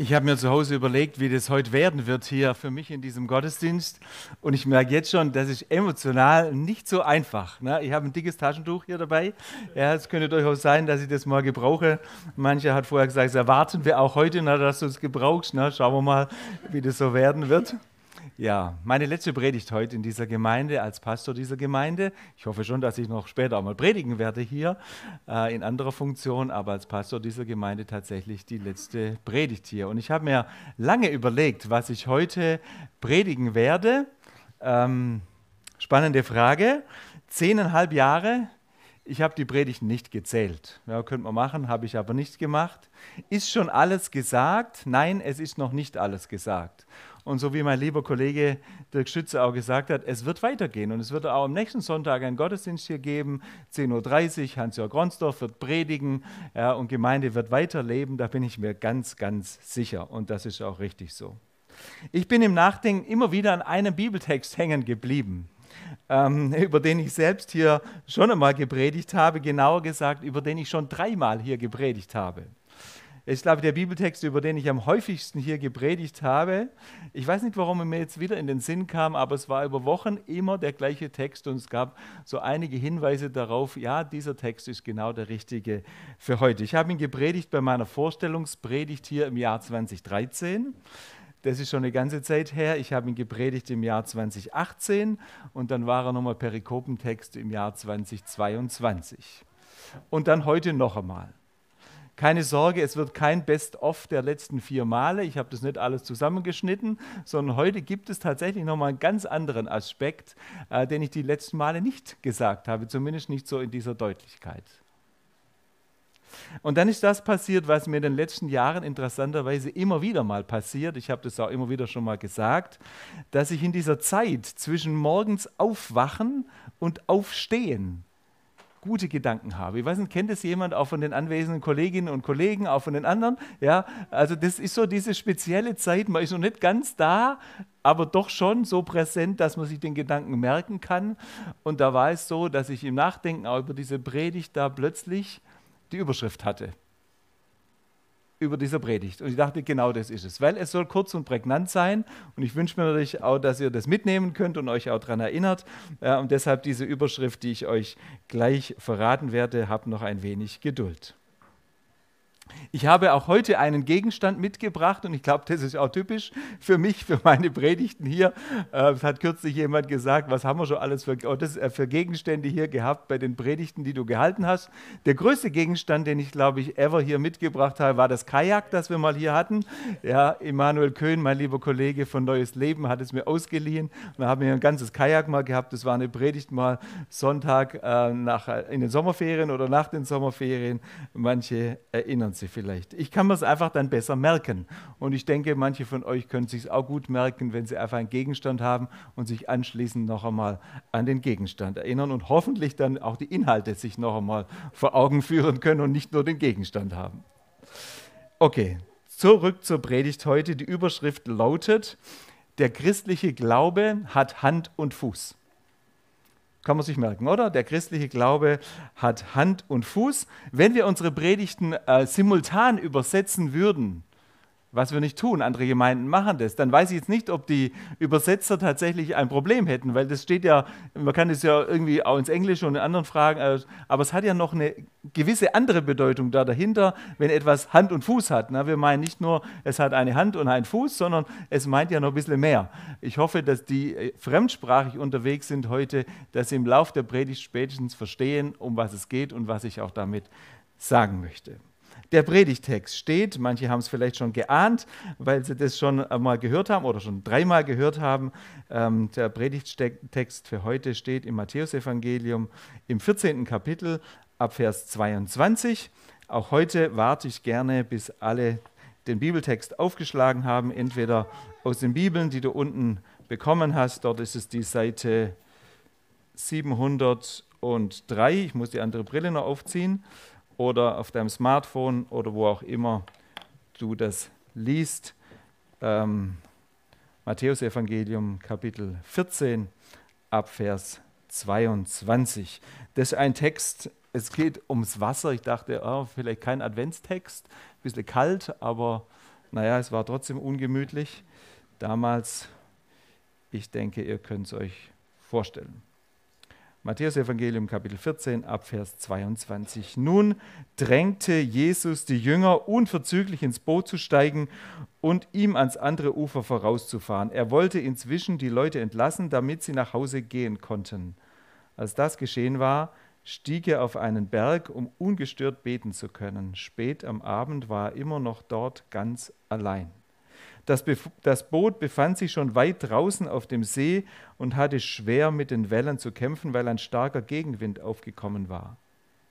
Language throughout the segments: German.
Ich habe mir zu Hause überlegt, wie das heute werden wird hier für mich in diesem Gottesdienst. Und ich merke jetzt schon, das ist emotional nicht so einfach. Ne? Ich habe ein dickes Taschentuch hier dabei. Ja, es könnte durchaus sein, dass ich das mal gebrauche. Mancher hat vorher gesagt, das erwarten wir auch heute, na, dass du es gebrauchst. Na, schauen wir mal, wie das so werden wird. Ja, meine letzte Predigt heute in dieser Gemeinde, als Pastor dieser Gemeinde. Ich hoffe schon, dass ich noch später auch mal predigen werde hier äh, in anderer Funktion, aber als Pastor dieser Gemeinde tatsächlich die letzte Predigt hier. Und ich habe mir lange überlegt, was ich heute predigen werde. Ähm, spannende Frage. Zehneinhalb Jahre. Ich habe die Predigt nicht gezählt. Ja, könnte man machen, habe ich aber nicht gemacht. Ist schon alles gesagt? Nein, es ist noch nicht alles gesagt. Und so wie mein lieber Kollege Dirk Schütze auch gesagt hat, es wird weitergehen. Und es wird auch am nächsten Sonntag einen Gottesdienst hier geben, 10.30 Uhr. Hans-Jörg Ronsdorf wird predigen ja, und Gemeinde wird weiterleben. Da bin ich mir ganz, ganz sicher. Und das ist auch richtig so. Ich bin im Nachdenken immer wieder an einem Bibeltext hängen geblieben. Ähm, über den ich selbst hier schon einmal gepredigt habe, genauer gesagt, über den ich schon dreimal hier gepredigt habe ist, glaube ich, der Bibeltext, über den ich am häufigsten hier gepredigt habe. Ich weiß nicht, warum er mir jetzt wieder in den Sinn kam, aber es war über Wochen immer der gleiche Text und es gab so einige Hinweise darauf, ja, dieser Text ist genau der richtige für heute. Ich habe ihn gepredigt bei meiner Vorstellungspredigt hier im Jahr 2013. Das ist schon eine ganze Zeit her. Ich habe ihn gepredigt im Jahr 2018 und dann war er nochmal Perikopentext im Jahr 2022. Und dann heute noch einmal. Keine Sorge, es wird kein Best-of der letzten vier Male. Ich habe das nicht alles zusammengeschnitten, sondern heute gibt es tatsächlich nochmal einen ganz anderen Aspekt, äh, den ich die letzten Male nicht gesagt habe, zumindest nicht so in dieser Deutlichkeit. Und dann ist das passiert, was mir in den letzten Jahren interessanterweise immer wieder mal passiert. Ich habe das auch immer wieder schon mal gesagt, dass ich in dieser Zeit zwischen morgens aufwachen und aufstehen gute Gedanken habe. Ich weiß nicht, kennt das jemand auch von den anwesenden Kolleginnen und Kollegen, auch von den anderen? Ja, also das ist so diese spezielle Zeit, man ist noch nicht ganz da, aber doch schon so präsent, dass man sich den Gedanken merken kann. Und da war es so, dass ich im Nachdenken auch über diese Predigt da plötzlich die Überschrift hatte über dieser Predigt. Und ich dachte, genau das ist es, weil es soll kurz und prägnant sein. Und ich wünsche mir natürlich auch, dass ihr das mitnehmen könnt und euch auch daran erinnert. Und deshalb diese Überschrift, die ich euch gleich verraten werde, habt noch ein wenig Geduld. Ich habe auch heute einen Gegenstand mitgebracht und ich glaube, das ist auch typisch für mich, für meine Predigten hier. Äh, es hat kürzlich jemand gesagt, was haben wir schon alles für, oh, äh, für Gegenstände hier gehabt bei den Predigten, die du gehalten hast. Der größte Gegenstand, den ich glaube ich ever hier mitgebracht habe, war das Kajak, das wir mal hier hatten. Ja, Emanuel Köhn, mein lieber Kollege von Neues Leben, hat es mir ausgeliehen. Da haben wir ein ganzes Kajak mal gehabt. Das war eine Predigt mal Sonntag äh, nach, in den Sommerferien oder nach den Sommerferien. Manche erinnern sich vielleicht. Ich kann mir es einfach dann besser merken. Und ich denke, manche von euch können sich auch gut merken, wenn sie einfach einen Gegenstand haben und sich anschließend noch einmal an den Gegenstand erinnern und hoffentlich dann auch die Inhalte sich noch einmal vor Augen führen können und nicht nur den Gegenstand haben. Okay, zurück zur Predigt heute. Die Überschrift lautet, der christliche Glaube hat Hand und Fuß. Kann man sich merken, oder? Der christliche Glaube hat Hand und Fuß. Wenn wir unsere Predigten äh, simultan übersetzen würden, was wir nicht tun, andere Gemeinden machen das, dann weiß ich jetzt nicht, ob die Übersetzer tatsächlich ein Problem hätten, weil das steht ja, man kann es ja irgendwie auch ins Englische und in anderen Fragen, äh, aber es hat ja noch eine gewisse andere Bedeutung da dahinter, wenn etwas Hand und Fuß hat. Wir meinen nicht nur, es hat eine Hand und einen Fuß, sondern es meint ja noch ein bisschen mehr. Ich hoffe, dass die äh, fremdsprachig unterwegs sind heute, dass sie im Lauf der Predigt spätestens verstehen, um was es geht und was ich auch damit sagen möchte der Predigtext steht. Manche haben es vielleicht schon geahnt, weil sie das schon einmal gehört haben oder schon dreimal gehört haben. Ähm, der Predigtext für heute steht im Matthäusevangelium im 14. Kapitel ab Vers 22. Auch heute warte ich gerne, bis alle den Bibeltext aufgeschlagen haben, entweder aus den Bibeln, die du unten bekommen hast. Dort ist es die Seite 703. Ich muss die andere Brille noch aufziehen oder auf deinem Smartphone oder wo auch immer du das liest. Ähm, Matthäus Evangelium Kapitel 14 ab Vers 22. Das ist ein Text, es geht ums Wasser. Ich dachte, oh, vielleicht kein Adventstext, ein bisschen kalt, aber Naja, es war trotzdem ungemütlich. Damals, ich denke, ihr könnt es euch vorstellen. Matthäus Evangelium Kapitel 14 Abvers 22. Nun drängte Jesus die Jünger unverzüglich ins Boot zu steigen und ihm ans andere Ufer vorauszufahren. Er wollte inzwischen die Leute entlassen, damit sie nach Hause gehen konnten. Als das geschehen war, stieg er auf einen Berg, um ungestört beten zu können. Spät am Abend war er immer noch dort ganz allein. Das, das, Boot befand sich schon weit draußen auf dem See und hatte schwer mit den Wellen zu kämpfen, weil ein starker Gegenwind aufgekommen war.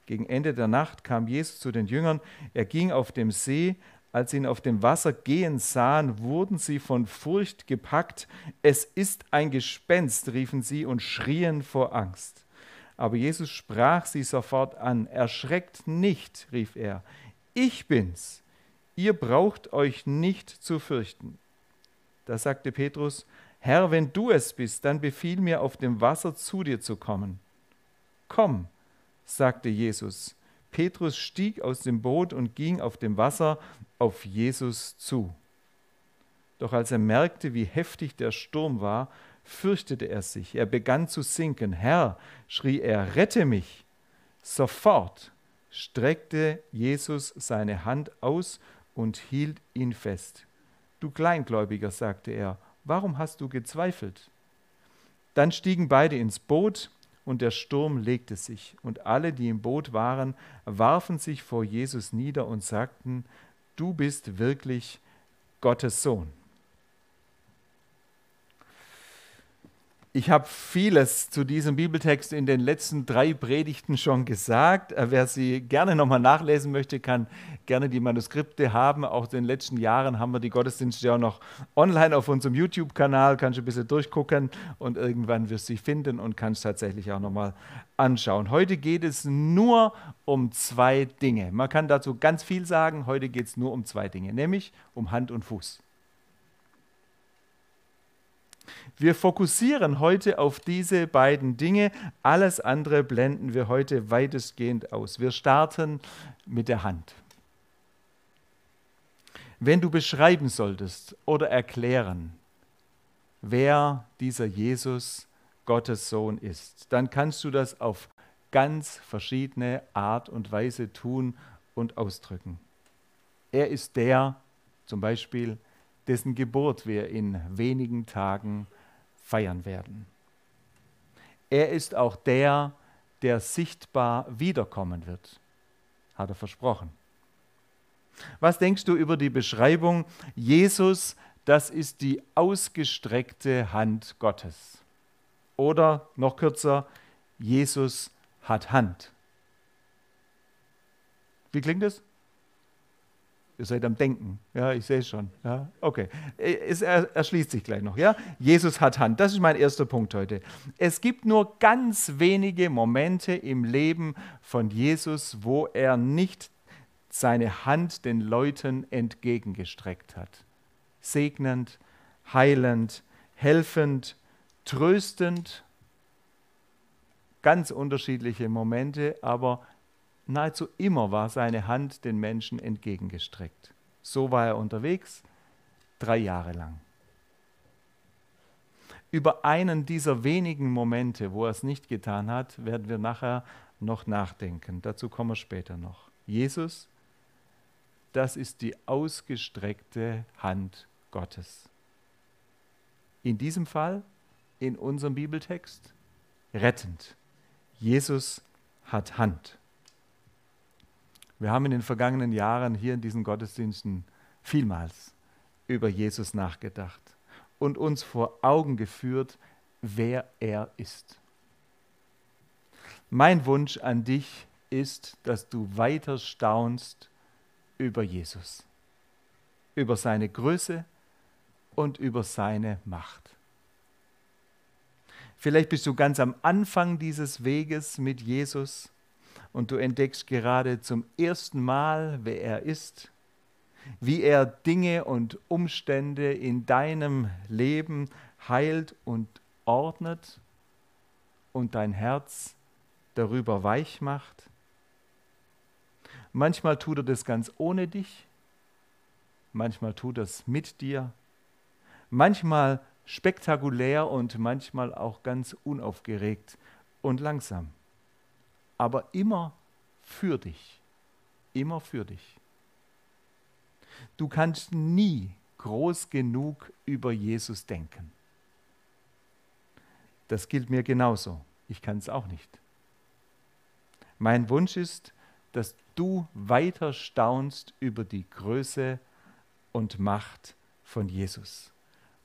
Gegen Ende der Nacht kam Jesus zu den Jüngern. Er ging auf dem See. Als sie ihn auf dem Wasser gehen sahen, wurden sie von Furcht gepackt. Es ist ein Gespenst, riefen sie und schrien vor Angst. Aber Jesus sprach sie sofort an. Erschreckt nicht, rief er. Ich bin's ihr braucht euch nicht zu fürchten. Da sagte Petrus, Herr, wenn du es bist, dann befiehl mir, auf dem Wasser zu dir zu kommen. Komm, sagte Jesus. Petrus stieg aus dem Boot und ging auf dem Wasser auf Jesus zu. Doch als er merkte, wie heftig der Sturm war, fürchtete er sich. Er begann zu sinken. Herr, schrie er, rette mich. Sofort streckte Jesus seine Hand aus und hielt ihn fest. Du Kleingläubiger, sagte er, warum hast du gezweifelt? Dann stiegen beide ins Boot, und der Sturm legte sich, und alle, die im Boot waren, warfen sich vor Jesus nieder und sagten, Du bist wirklich Gottes Sohn. Ich habe vieles zu diesem Bibeltext in den letzten drei Predigten schon gesagt. Äh, wer sie gerne nochmal nachlesen möchte, kann gerne die Manuskripte haben. Auch in den letzten Jahren haben wir die Gottesdienste auch noch online auf unserem YouTube-Kanal. Kannst du ein bisschen durchgucken und irgendwann wirst du sie finden und kannst tatsächlich auch nochmal anschauen. Heute geht es nur um zwei Dinge. Man kann dazu ganz viel sagen. Heute geht es nur um zwei Dinge, nämlich um Hand und Fuß. Wir fokussieren heute auf diese beiden Dinge. Alles andere blenden wir heute weitestgehend aus. Wir starten mit der Hand. Wenn du beschreiben solltest oder erklären, wer dieser Jesus, Gottes Sohn ist, dann kannst du das auf ganz verschiedene Art und Weise tun und ausdrücken. Er ist der, zum Beispiel, dessen Geburt wir in wenigen Tagen feiern werden. Er ist auch der, der sichtbar wiederkommen wird, hat er versprochen. Was denkst du über die Beschreibung, Jesus, das ist die ausgestreckte Hand Gottes? Oder noch kürzer, Jesus hat Hand. Wie klingt es? Ihr seid am Denken. Ja, ich sehe es schon. Ja, okay. Es erschließt sich gleich noch. Ja? Jesus hat Hand. Das ist mein erster Punkt heute. Es gibt nur ganz wenige Momente im Leben von Jesus, wo er nicht seine Hand den Leuten entgegengestreckt hat. Segnend, heilend, helfend, tröstend. Ganz unterschiedliche Momente, aber Nahezu immer war seine Hand den Menschen entgegengestreckt. So war er unterwegs, drei Jahre lang. Über einen dieser wenigen Momente, wo er es nicht getan hat, werden wir nachher noch nachdenken. Dazu kommen wir später noch. Jesus, das ist die ausgestreckte Hand Gottes. In diesem Fall, in unserem Bibeltext, rettend. Jesus hat Hand. Wir haben in den vergangenen Jahren hier in diesen Gottesdiensten vielmals über Jesus nachgedacht und uns vor Augen geführt, wer er ist. Mein Wunsch an dich ist, dass du weiter staunst über Jesus, über seine Größe und über seine Macht. Vielleicht bist du ganz am Anfang dieses Weges mit Jesus und du entdeckst gerade zum ersten Mal, wer er ist, wie er Dinge und Umstände in deinem Leben heilt und ordnet und dein Herz darüber weich macht. Manchmal tut er das ganz ohne dich manchmal tut er es mit dir, manchmal spektakulär und manchmal auch ganz unaufgeregt und langsam. Aber immer für dich, immer für dich. Du kannst nie groß genug über Jesus denken. Das gilt mir genauso. Ich kann es auch nicht. Mein Wunsch ist, dass du weiter staunst über die Größe und Macht von Jesus.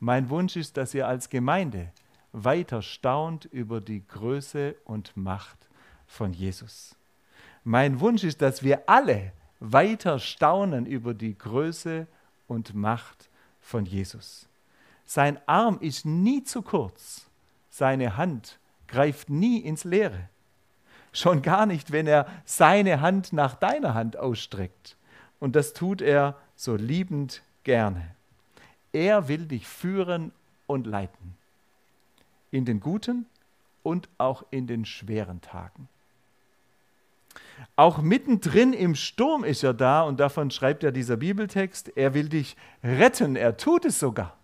Mein Wunsch ist, dass ihr als Gemeinde weiter staunt über die Größe und Macht von Jesus. Mein Wunsch ist, dass wir alle weiter staunen über die Größe und Macht von Jesus. Sein Arm ist nie zu kurz, seine Hand greift nie ins Leere. Schon gar nicht, wenn er seine Hand nach deiner Hand ausstreckt. Und das tut er so liebend gerne. Er will dich führen und leiten. In den guten und auch in den schweren Tagen. Auch mittendrin im Sturm ist er da und davon schreibt er dieser Bibeltext. Er will dich retten. Er tut es sogar.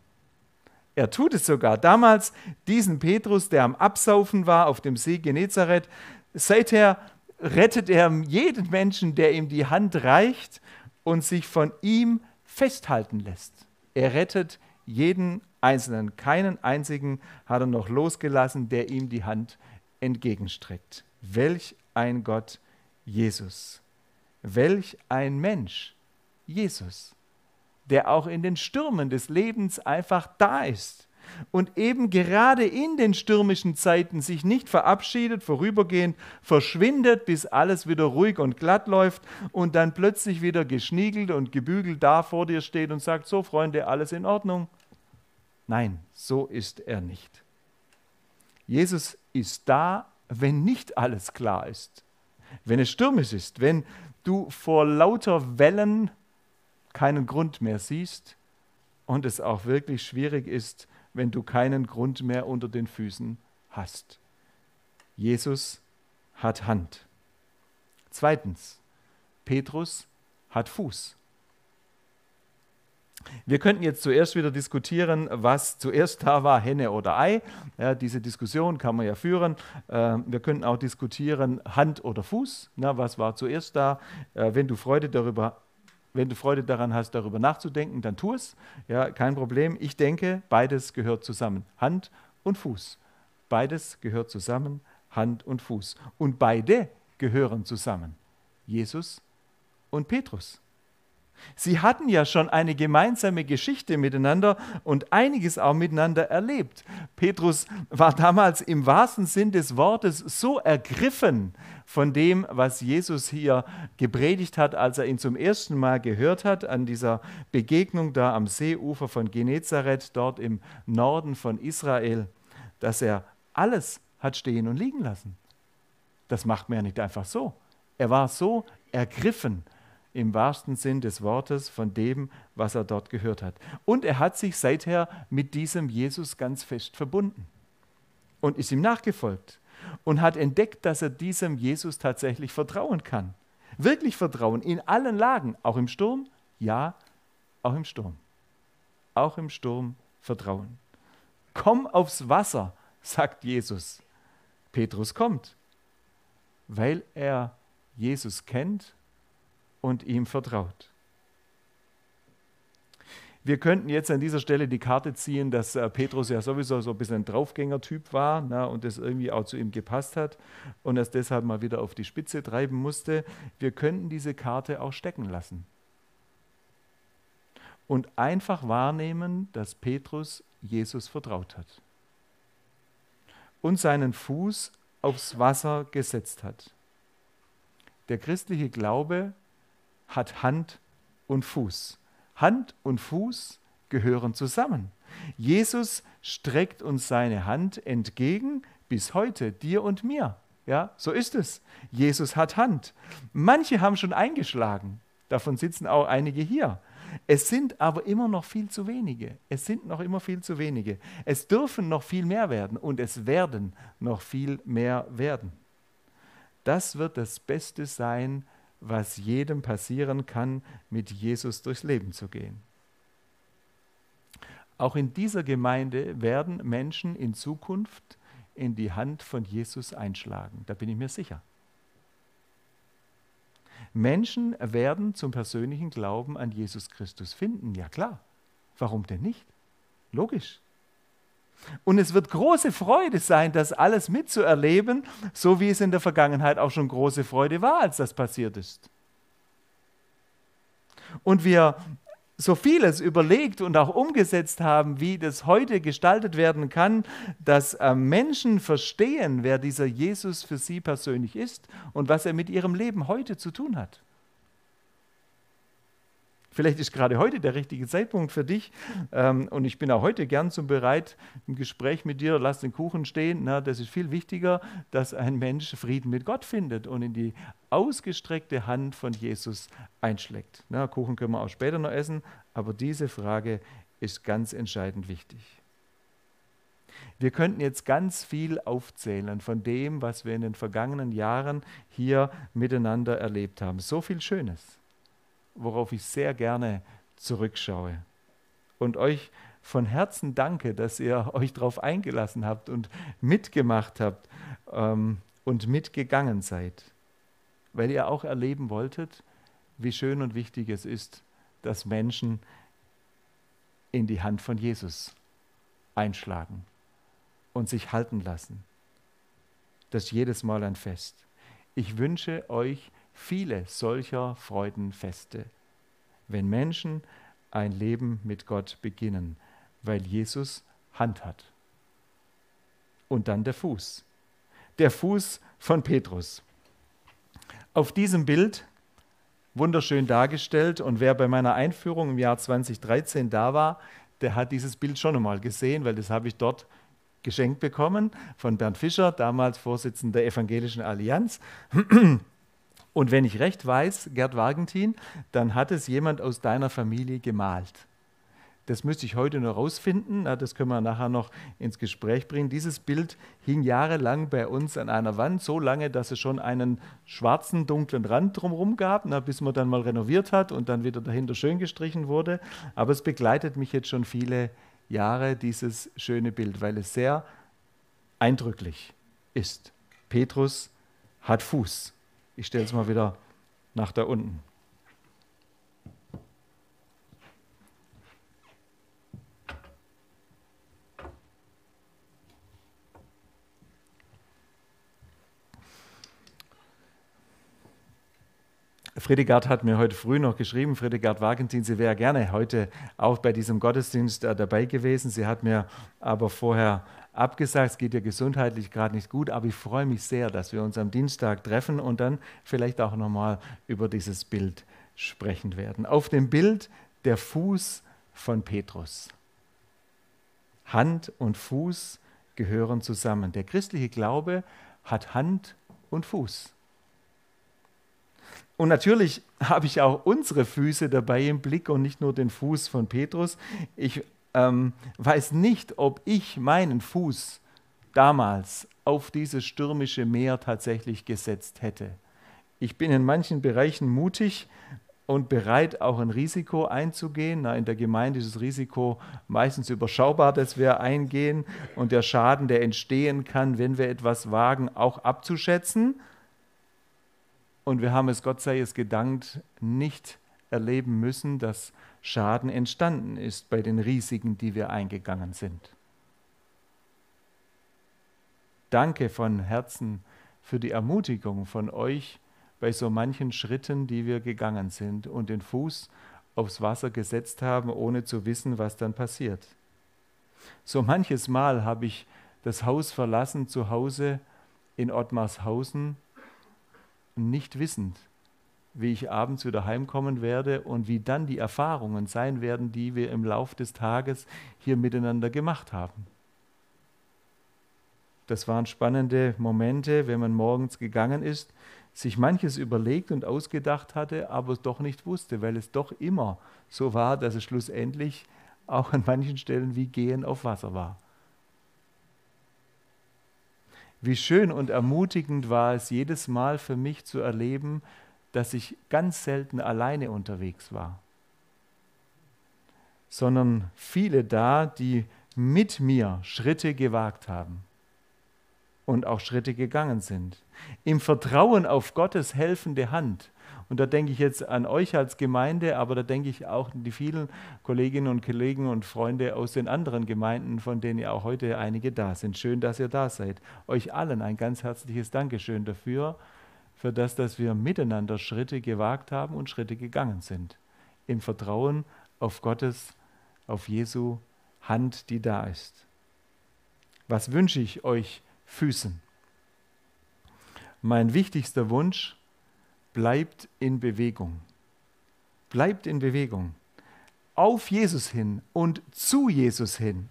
Er tut es sogar. Damals diesen Petrus, der am Absaufen war auf dem See Genezareth, seither rettet er jeden Menschen, der ihm die Hand reicht und sich von ihm festhalten lässt. Er rettet jeden Einzelnen. Keinen einzigen hat er noch losgelassen, der ihm die Hand entgegenstreckt. Welch ein Gott Jesus. Welch ein Mensch Jesus, der auch in den Stürmen des Lebens einfach da ist und eben gerade in den stürmischen Zeiten sich nicht verabschiedet, vorübergehend verschwindet, bis alles wieder ruhig und glatt läuft und dann plötzlich wieder geschniegelt und gebügelt da vor dir steht und sagt, so Freunde, alles in Ordnung. Nein, so ist er nicht. Jesus ist da, wenn nicht alles klar ist, wenn es stürmisch ist, wenn du vor lauter Wellen keinen Grund mehr siehst und es auch wirklich schwierig ist, wenn du keinen Grund mehr unter den Füßen hast. Jesus hat Hand. Zweitens, Petrus hat Fuß. Wir könnten jetzt zuerst wieder diskutieren, was zuerst da war, Henne oder Ei. Ja, diese Diskussion kann man ja führen. Äh, wir könnten auch diskutieren, Hand oder Fuß. Na, was war zuerst da? Äh, wenn du Freude darüber wenn du Freude daran hast, darüber nachzudenken, dann tu es. Ja, kein Problem. Ich denke, beides gehört zusammen. Hand und Fuß. Beides gehört zusammen, Hand und Fuß. Und beide gehören zusammen. Jesus und Petrus. Sie hatten ja schon eine gemeinsame Geschichte miteinander und einiges auch miteinander erlebt. Petrus war damals im wahrsten Sinn des Wortes so ergriffen von dem, was Jesus hier gepredigt hat, als er ihn zum ersten Mal gehört hat, an dieser Begegnung da am Seeufer von Genezareth, dort im Norden von Israel, dass er alles hat stehen und liegen lassen. Das macht man ja nicht einfach so. Er war so ergriffen im wahrsten Sinn des Wortes von dem, was er dort gehört hat. Und er hat sich seither mit diesem Jesus ganz fest verbunden und ist ihm nachgefolgt und hat entdeckt, dass er diesem Jesus tatsächlich vertrauen kann. Wirklich vertrauen in allen Lagen, auch im Sturm, ja, auch im Sturm. Auch im Sturm vertrauen. Komm aufs Wasser, sagt Jesus. Petrus kommt, weil er Jesus kennt und ihm vertraut. Wir könnten jetzt an dieser Stelle die Karte ziehen, dass äh, Petrus ja sowieso so ein bisschen ein Draufgänger-Typ war na, und das irgendwie auch zu ihm gepasst hat und es deshalb mal wieder auf die Spitze treiben musste. Wir könnten diese Karte auch stecken lassen und einfach wahrnehmen, dass Petrus Jesus vertraut hat und seinen Fuß aufs Wasser gesetzt hat. Der christliche Glaube hat Hand und Fuß. Hand und Fuß gehören zusammen. Jesus streckt uns seine Hand entgegen bis heute, dir und mir. Ja, so ist es. Jesus hat Hand. Manche haben schon eingeschlagen. Davon sitzen auch einige hier. Es sind aber immer noch viel zu wenige. Es sind noch immer viel zu wenige. Es dürfen noch viel mehr werden und es werden noch viel mehr werden. Das wird das Beste sein, was jedem passieren kann, mit Jesus durchs Leben zu gehen. Auch in dieser Gemeinde werden Menschen in Zukunft in die Hand von Jesus einschlagen. Da bin ich mir sicher. Menschen werden zum persönlichen Glauben an Jesus Christus finden. Ja klar. Warum denn nicht? Logisch. Und es wird große Freude sein, das alles mitzuerleben, so wie es in der Vergangenheit auch schon große Freude war, als das passiert ist. Und wir so vieles überlegt und auch umgesetzt haben, wie das heute gestaltet werden kann, dass äh, Menschen verstehen, wer dieser Jesus für sie persönlich ist und was er mit ihrem Leben heute zu tun hat. Vielleicht ist gerade heute der richtige Zeitpunkt für dich. Ähm, und ich bin auch heute gern so bereit, im Gespräch mit dir, lass den Kuchen stehen. Na, das ist viel wichtiger, dass ein Mensch Frieden mit Gott findet und in die ausgestreckte Hand von Jesus einschlägt. Na, Kuchen können wir auch später noch essen, aber diese Frage ist ganz entscheidend wichtig. Wir könnten jetzt ganz viel aufzählen von dem, was wir in den vergangenen Jahren hier miteinander erlebt haben. So viel Schönes worauf ich sehr gerne zurückschaue. Und euch von Herzen danke, dass ihr euch darauf eingelassen habt und mitgemacht habt ähm, und mitgegangen seid, weil ihr auch erleben wolltet, wie schön und wichtig es ist, dass Menschen in die Hand von Jesus einschlagen und sich halten lassen. Das ist jedes Mal ein Fest. Ich wünsche euch viele solcher Freudenfeste, wenn Menschen ein Leben mit Gott beginnen, weil Jesus Hand hat. Und dann der Fuß. Der Fuß von Petrus. Auf diesem Bild, wunderschön dargestellt, und wer bei meiner Einführung im Jahr 2013 da war, der hat dieses Bild schon einmal gesehen, weil das habe ich dort geschenkt bekommen von Bernd Fischer, damals Vorsitzender der Evangelischen Allianz. Und wenn ich recht weiß, Gerd Wagentin, dann hat es jemand aus deiner Familie gemalt. Das müsste ich heute noch rausfinden, das können wir nachher noch ins Gespräch bringen. Dieses Bild hing jahrelang bei uns an einer Wand, so lange, dass es schon einen schwarzen, dunklen Rand drumherum gab, bis man dann mal renoviert hat und dann wieder dahinter schön gestrichen wurde. Aber es begleitet mich jetzt schon viele Jahre, dieses schöne Bild, weil es sehr eindrücklich ist. Petrus hat Fuß. Ich stelle es mal wieder nach da unten. Fredegard hat mir heute früh noch geschrieben, Fredegard Wagentin, sie wäre gerne heute auch bei diesem Gottesdienst äh, dabei gewesen. Sie hat mir aber vorher abgesagt, es geht ihr gesundheitlich gerade nicht gut, aber ich freue mich sehr, dass wir uns am Dienstag treffen und dann vielleicht auch nochmal über dieses Bild sprechen werden. Auf dem Bild der Fuß von Petrus. Hand und Fuß gehören zusammen. Der christliche Glaube hat Hand und Fuß. Und natürlich habe ich auch unsere Füße dabei im Blick und nicht nur den Fuß von Petrus. Ich ähm, weiß nicht, ob ich meinen Fuß damals auf dieses stürmische Meer tatsächlich gesetzt hätte. Ich bin in manchen Bereichen mutig und bereit, auch ein Risiko einzugehen. Na, in der Gemeinde ist das Risiko meistens überschaubar, dass wir eingehen und der Schaden, der entstehen kann, wenn wir etwas wagen, auch abzuschätzen. Und wir haben es, Gott sei es gedankt, nicht erleben müssen, dass Schaden entstanden ist bei den Risiken, die wir eingegangen sind. Danke von Herzen für die Ermutigung von euch bei so manchen Schritten, die wir gegangen sind und den Fuß aufs Wasser gesetzt haben, ohne zu wissen, was dann passiert. So manches Mal habe ich das Haus verlassen zu Hause in Ottmarshausen, nicht wissend, wie ich abends wieder heimkommen werde und wie dann die Erfahrungen sein werden, die wir im Lauf des Tages hier miteinander gemacht haben. Das waren spannende Momente, wenn man morgens gegangen ist, sich manches überlegt und ausgedacht hatte, aber es doch nicht wusste, weil es doch immer so war, dass es schlussendlich auch an manchen Stellen wie Gehen auf Wasser war. Wie schön und ermutigend war es jedes Mal für mich zu erleben, dass ich ganz selten alleine unterwegs war. sondern viele da, die mit mir Schritte gewagt haben und auch Schritte gegangen sind. Im Vertrauen auf Gottes helfende Hand. Und da denke ich jetzt an euch als Gemeinde, aber da denke ich auch an die vielen Kolleginnen und Kollegen und Freunde aus den anderen Gemeinden, von denen ja auch heute einige da sind. Schön, dass ihr da seid. Euch allen ein ganz herzliches Dankeschön dafür, für das, dass wir miteinander Schritte gewagt haben und Schritte gegangen sind. Im Vertrauen auf Gottes, auf Jesu Hand, die da ist. Was wünsche ich euch Füßen. Mein wichtigster Wunsch bleibt in Bewegung. Bleibt in Bewegung. Auf Jesus hin und zu Jesus hin.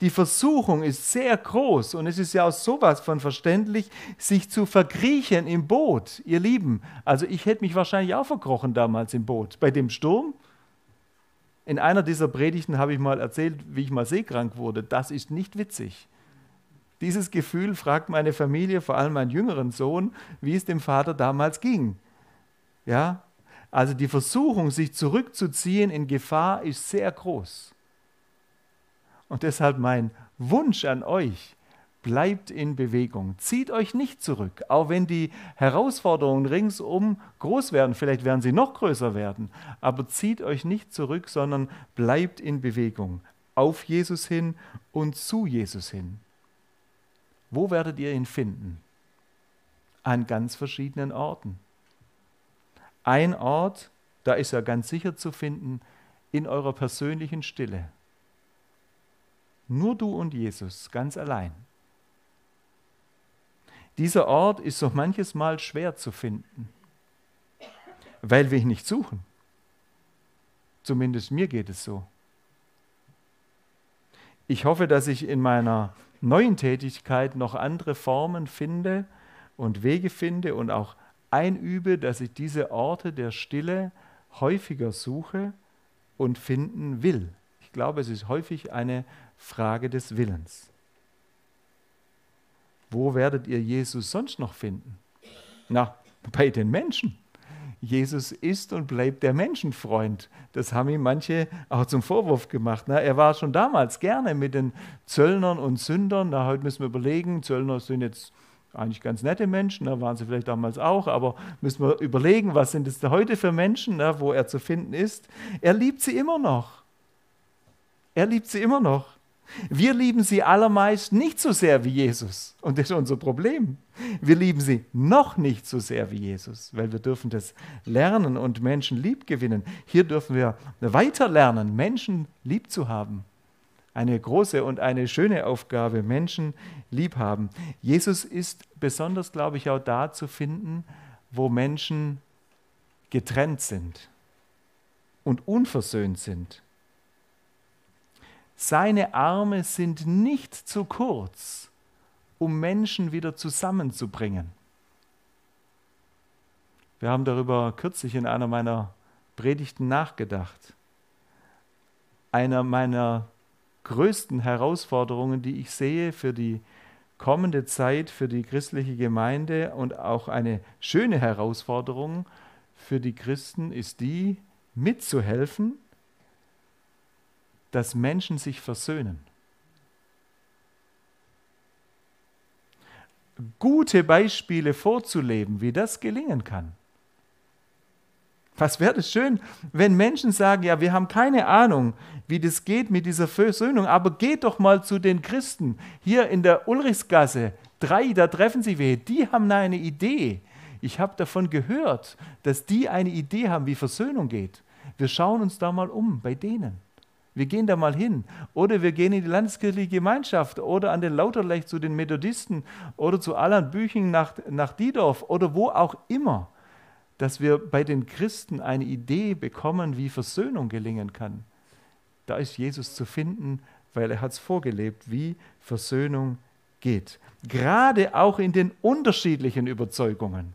Die Versuchung ist sehr groß und es ist ja auch sowas von verständlich, sich zu verkriechen im Boot, ihr Lieben. Also ich hätte mich wahrscheinlich auch verkrochen damals im Boot. Bei dem Sturm. In einer dieser Predigten habe ich mal erzählt, wie ich mal seekrank wurde. Das ist nicht witzig. Dieses Gefühl fragt meine Familie, vor allem meinen jüngeren Sohn, wie es dem Vater damals ging. Ja? Also die Versuchung, sich zurückzuziehen in Gefahr, ist sehr groß. Und deshalb mein Wunsch an euch, bleibt in Bewegung. Zieht euch nicht zurück, auch wenn die Herausforderungen ringsum groß werden. Vielleicht werden sie noch größer werden. Aber zieht euch nicht zurück, sondern bleibt in Bewegung. Auf Jesus hin und zu Jesus hin. Wo werdet ihr ihn finden? An ganz verschiedenen Orten. Ein Ort, da ist er ganz sicher zu finden, in eurer persönlichen Stille. Nur du und Jesus, ganz allein. Dieser Ort ist so manches Mal schwer zu finden, weil wir ihn nicht suchen. Zumindest mir geht es so. Ich hoffe, dass ich in meiner neuen Tätigkeit noch andere Formen finde und Wege finde und auch einübe, dass ich diese Orte der Stille häufiger suche und finden will. Ich glaube, es ist häufig eine Frage des Willens. Wo werdet ihr Jesus sonst noch finden? Na, bei den Menschen. Jesus ist und bleibt der Menschenfreund. Das haben ihm manche auch zum Vorwurf gemacht. Na, er war schon damals gerne mit den Zöllnern und Sündern. Na, heute müssen wir überlegen, Zöllner sind jetzt eigentlich ganz nette Menschen, da waren sie vielleicht damals auch, aber müssen wir überlegen, was sind es heute für Menschen, na, wo er zu finden ist. Er liebt sie immer noch. Er liebt sie immer noch. Wir lieben sie allermeist nicht so sehr wie Jesus. Und das ist unser Problem. Wir lieben sie noch nicht so sehr wie Jesus, weil wir dürfen das lernen und Menschen lieb gewinnen. Hier dürfen wir weiter lernen, Menschen lieb zu haben. Eine große und eine schöne Aufgabe, Menschen lieb haben. Jesus ist besonders, glaube ich, auch da zu finden, wo Menschen getrennt sind und unversöhnt sind. Seine Arme sind nicht zu kurz, um Menschen wieder zusammenzubringen. Wir haben darüber kürzlich in einer meiner Predigten nachgedacht. Einer meiner größten Herausforderungen, die ich sehe für die kommende Zeit, für die christliche Gemeinde und auch eine schöne Herausforderung für die Christen ist die, mitzuhelfen, dass Menschen sich versöhnen. Gute Beispiele vorzuleben, wie das gelingen kann. Was wäre das schön, wenn Menschen sagen, ja, wir haben keine Ahnung, wie das geht mit dieser Versöhnung, aber geht doch mal zu den Christen hier in der Ulrichsgasse. Drei, da treffen sie welche, die haben eine Idee. Ich habe davon gehört, dass die eine Idee haben, wie Versöhnung geht. Wir schauen uns da mal um bei denen. Wir gehen da mal hin. Oder wir gehen in die landeskirchliche Gemeinschaft oder an den Lauterlech zu den Methodisten oder zu Alan Büching nach, nach Diedorf oder wo auch immer, dass wir bei den Christen eine Idee bekommen, wie Versöhnung gelingen kann. Da ist Jesus zu finden, weil er hat es vorgelebt, wie Versöhnung geht. Gerade auch in den unterschiedlichen Überzeugungen.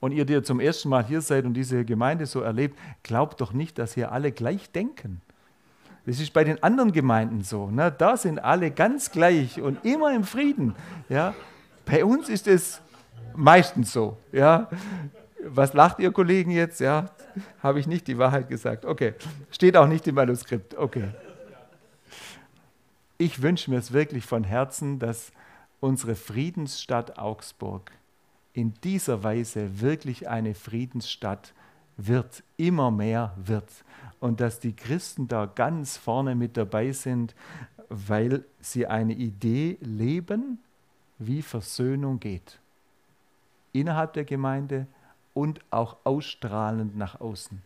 Und ihr, die zum ersten Mal hier seid und diese Gemeinde so erlebt, glaubt doch nicht, dass hier alle gleich denken. Das ist bei den anderen Gemeinden so. Ne? Da sind alle ganz gleich und immer im Frieden. Ja? Bei uns ist es meistens so. Ja? Was lacht ihr Kollegen jetzt? Ja, habe ich nicht die Wahrheit gesagt. Okay, steht auch nicht im Manuskript. Okay. Ich wünsche mir es wirklich von Herzen, dass unsere Friedensstadt Augsburg in dieser Weise wirklich eine Friedensstadt wird, immer mehr wird. Und dass die Christen da ganz vorne mit dabei sind, weil sie eine Idee leben, wie Versöhnung geht. Innerhalb der Gemeinde und auch ausstrahlend nach außen.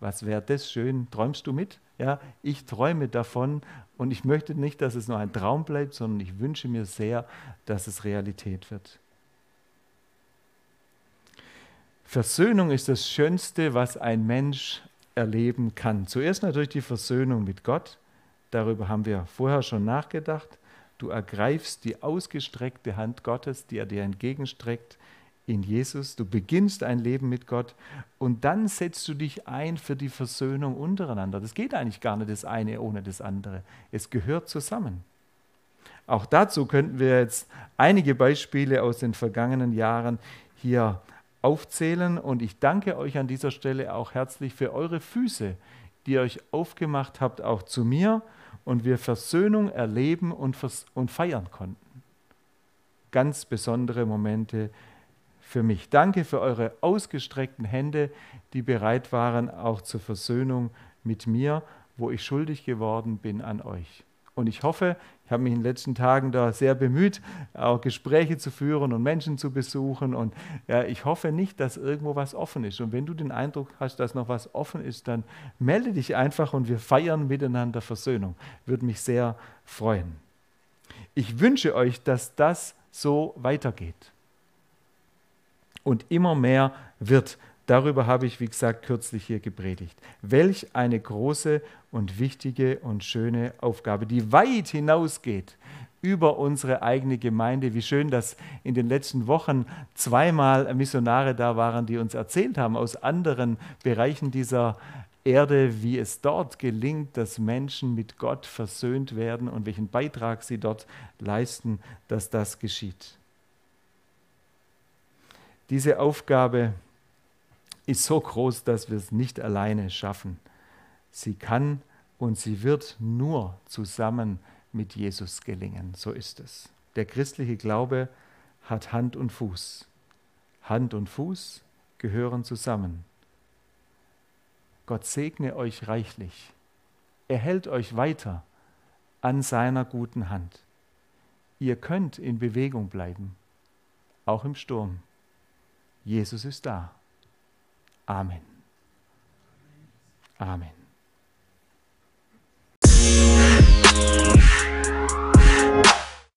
Was wäre das schön? Träumst du mit? Ja, ich träume davon und ich möchte nicht, dass es nur ein Traum bleibt, sondern ich wünsche mir sehr, dass es Realität wird. Versöhnung ist das Schönste, was ein Mensch erleben kann. Zuerst natürlich die Versöhnung mit Gott. Darüber haben wir vorher schon nachgedacht. Du ergreifst die ausgestreckte Hand Gottes, die er dir entgegenstreckt in Jesus. Du beginnst ein Leben mit Gott und dann setzt du dich ein für die Versöhnung untereinander. Das geht eigentlich gar nicht das eine ohne das andere. Es gehört zusammen. Auch dazu könnten wir jetzt einige Beispiele aus den vergangenen Jahren hier aufzählen und ich danke euch an dieser Stelle auch herzlich für eure Füße, die ihr euch aufgemacht habt, auch zu mir und wir Versöhnung erleben und, und feiern konnten. Ganz besondere Momente für mich. Danke für eure ausgestreckten Hände, die bereit waren, auch zur Versöhnung mit mir, wo ich schuldig geworden bin an euch. Und ich hoffe, ich habe mich in den letzten Tagen da sehr bemüht, auch Gespräche zu führen und Menschen zu besuchen. Und ja, ich hoffe nicht, dass irgendwo was offen ist. Und wenn du den Eindruck hast, dass noch was offen ist, dann melde dich einfach und wir feiern miteinander Versöhnung. Würde mich sehr freuen. Ich wünsche euch, dass das so weitergeht und immer mehr wird. Darüber habe ich, wie gesagt, kürzlich hier gepredigt. Welch eine große und wichtige und schöne Aufgabe, die weit hinausgeht über unsere eigene Gemeinde. Wie schön, dass in den letzten Wochen zweimal Missionare da waren, die uns erzählt haben aus anderen Bereichen dieser Erde, wie es dort gelingt, dass Menschen mit Gott versöhnt werden und welchen Beitrag sie dort leisten, dass das geschieht. Diese Aufgabe ist so groß, dass wir es nicht alleine schaffen. Sie kann und sie wird nur zusammen mit Jesus gelingen. So ist es. Der christliche Glaube hat Hand und Fuß. Hand und Fuß gehören zusammen. Gott segne euch reichlich. Er hält euch weiter an seiner guten Hand. Ihr könnt in Bewegung bleiben, auch im Sturm. Jesus ist da. Amen. Amen.